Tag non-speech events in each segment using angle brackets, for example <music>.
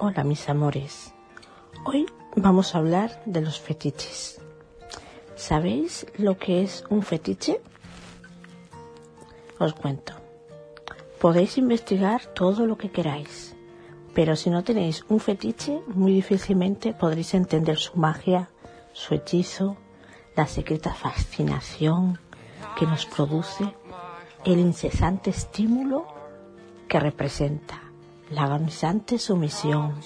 Hola mis amores. Hoy vamos a hablar de los fetiches. ¿Sabéis lo que es un fetiche? Os cuento. Podéis investigar todo lo que queráis, pero si no tenéis un fetiche, muy difícilmente podréis entender su magia, su hechizo, la secreta fascinación que nos produce, el incesante estímulo que representa, la agonizante sumisión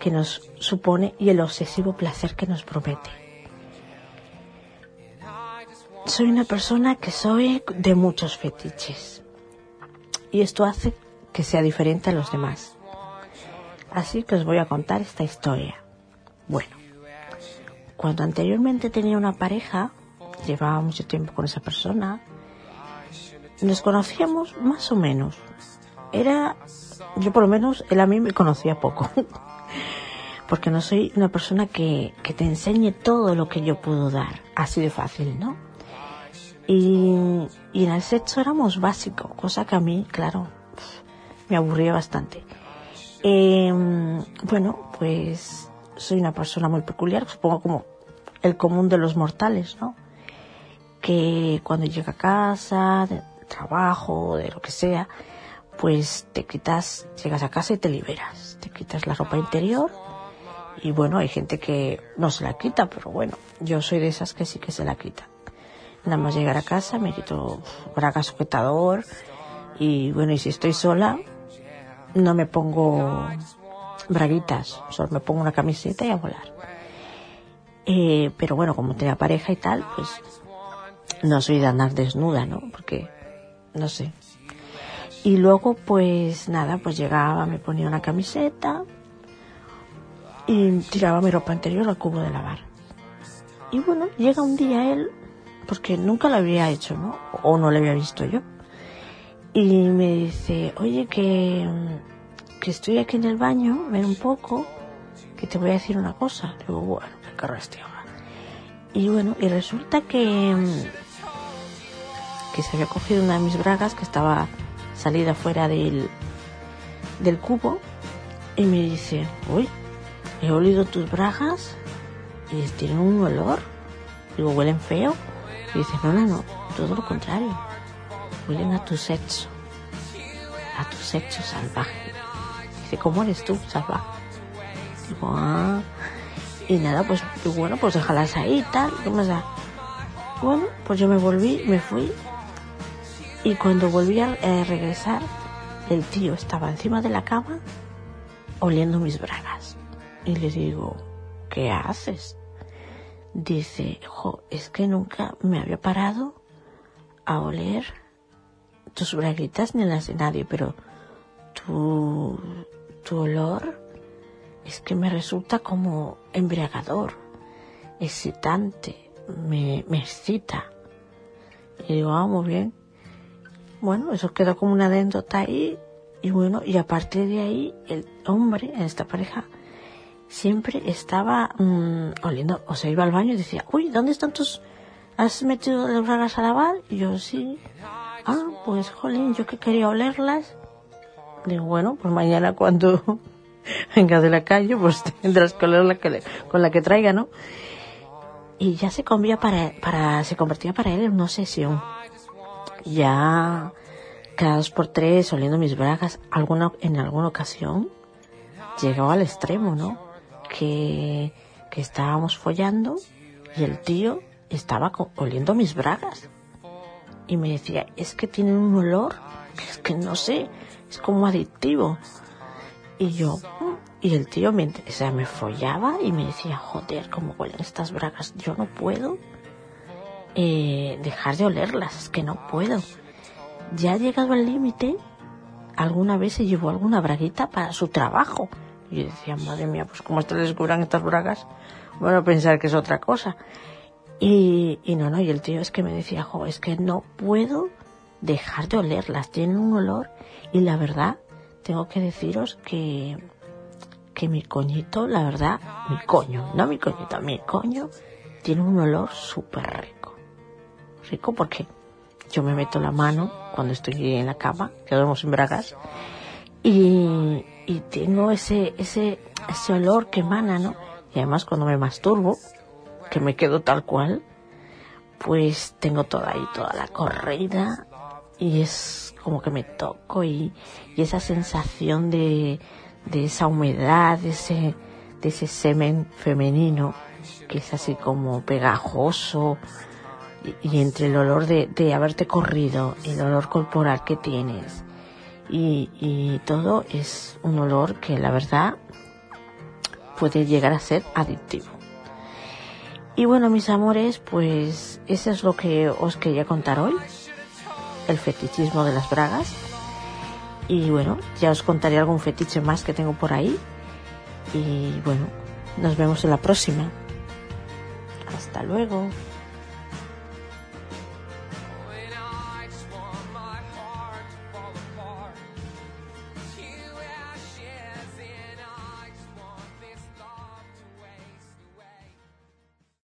que nos supone y el obsesivo placer que nos promete. Soy una persona que soy de muchos fetiches y esto hace que sea diferente a los demás. Así que os voy a contar esta historia. Bueno, cuando anteriormente tenía una pareja, llevaba mucho tiempo con esa persona, nos conocíamos más o menos. Era, yo por lo menos, él a mí me conocía poco. <laughs> Porque no soy una persona que, que te enseñe todo lo que yo puedo dar. Así de fácil, ¿no? Y, y en el sexo éramos básicos, cosa que a mí, claro, me aburría bastante. Eh, bueno, pues soy una persona muy peculiar, supongo como el común de los mortales, ¿no? Que cuando llega a casa, de trabajo, de lo que sea, pues te quitas, llegas a casa y te liberas. Te quitas la ropa interior y bueno, hay gente que no se la quita, pero bueno, yo soy de esas que sí que se la quita. Nada más llegar a casa me quito braga sujetador y bueno, y si estoy sola, no me pongo braguitas, solo me pongo una camiseta y a volar. Eh, pero bueno, como tenía pareja y tal, pues no soy de andar desnuda, ¿no? Porque, no sé. Y luego, pues nada, pues llegaba, me ponía una camiseta y tiraba mi ropa interior al cubo de lavar. Y bueno, llega un día él, porque nunca lo había hecho, ¿no? O no lo había visto yo. Y me dice, oye, que, que estoy aquí en el baño, ven un poco, que te voy a decir una cosa. Digo, bueno, qué carro este. Y bueno, y resulta que, que se había cogido una de mis bragas que estaba salida fuera del, del cubo y me dice, uy, he olido tus bragas y tienen un olor. Digo, huelen feo. Y dice, no, no, no, todo lo contrario. Huelen a tu sexo. A tu sexo salvaje. Dice, ¿cómo eres tú, salvaje? Digo, ah. Y nada, pues bueno, pues déjalas ahí y tal. ¿Qué más da? Bueno, pues yo me volví, me fui. Y cuando volví a eh, regresar, el tío estaba encima de la cama oliendo mis bragas. Y le digo, ¿qué haces? Dice, jo, es que nunca me había parado a oler tus braguitas ni las de nadie, pero tu, tu olor es que me resulta como embriagador, excitante, me, me excita. Y digo, ah, muy bien. Bueno, eso quedó como una anécdota ahí. Y bueno, y a partir de ahí, el hombre en esta pareja siempre estaba mmm, oliendo, o sea, iba al baño y decía, uy, ¿dónde están tus... ¿Has metido las bragas a lavar? Y yo, sí. Ah, pues, jolín, yo que quería olerlas. Digo, bueno, pues mañana cuando <laughs> venga de la calle, pues <laughs> tendrás que oler la que, con la que traiga, ¿no? Y ya se para, para, se convertía para él en una obsesión. Ya cada dos por tres oliendo mis bragas, alguna, en alguna ocasión llegaba al extremo, ¿no? Que, que estábamos follando y el tío estaba oliendo mis bragas. Y me decía, es que tienen un olor, es que no sé, es como adictivo. Y yo, y el tío me, o sea, me follaba y me decía, joder, cómo huelen estas bragas, yo no puedo eh, dejar de olerlas, es que no puedo. Ya ha llegado al límite, alguna vez se llevó alguna braguita para su trabajo. Y yo decía, madre mía, pues cómo te descubran estas bragas, bueno, pensar que es otra cosa. Y, y no, no, y el tío es que me decía, jo, es que no puedo dejar de olerlas, tienen un olor y la verdad, tengo que deciros que, que mi coñito, la verdad, mi coño, no mi coñito, mi coño, tiene un olor súper rico. Porque yo me meto la mano cuando estoy en la cama, que duermo sin bragas, y, y tengo ese, ese, ese olor que emana, ¿no? Y además cuando me masturbo, que me quedo tal cual, pues tengo toda ahí, toda la corrida y es como que me toco y, y esa sensación de, de esa humedad, de ese, de ese semen femenino que es así como pegajoso y entre el olor de, de haberte corrido, el olor corporal que tienes y, y todo es un olor que la verdad puede llegar a ser adictivo. Y bueno, mis amores, pues eso es lo que os quería contar hoy, el fetichismo de las bragas. Y bueno, ya os contaré algún fetiche más que tengo por ahí. Y bueno, nos vemos en la próxima. Hasta luego.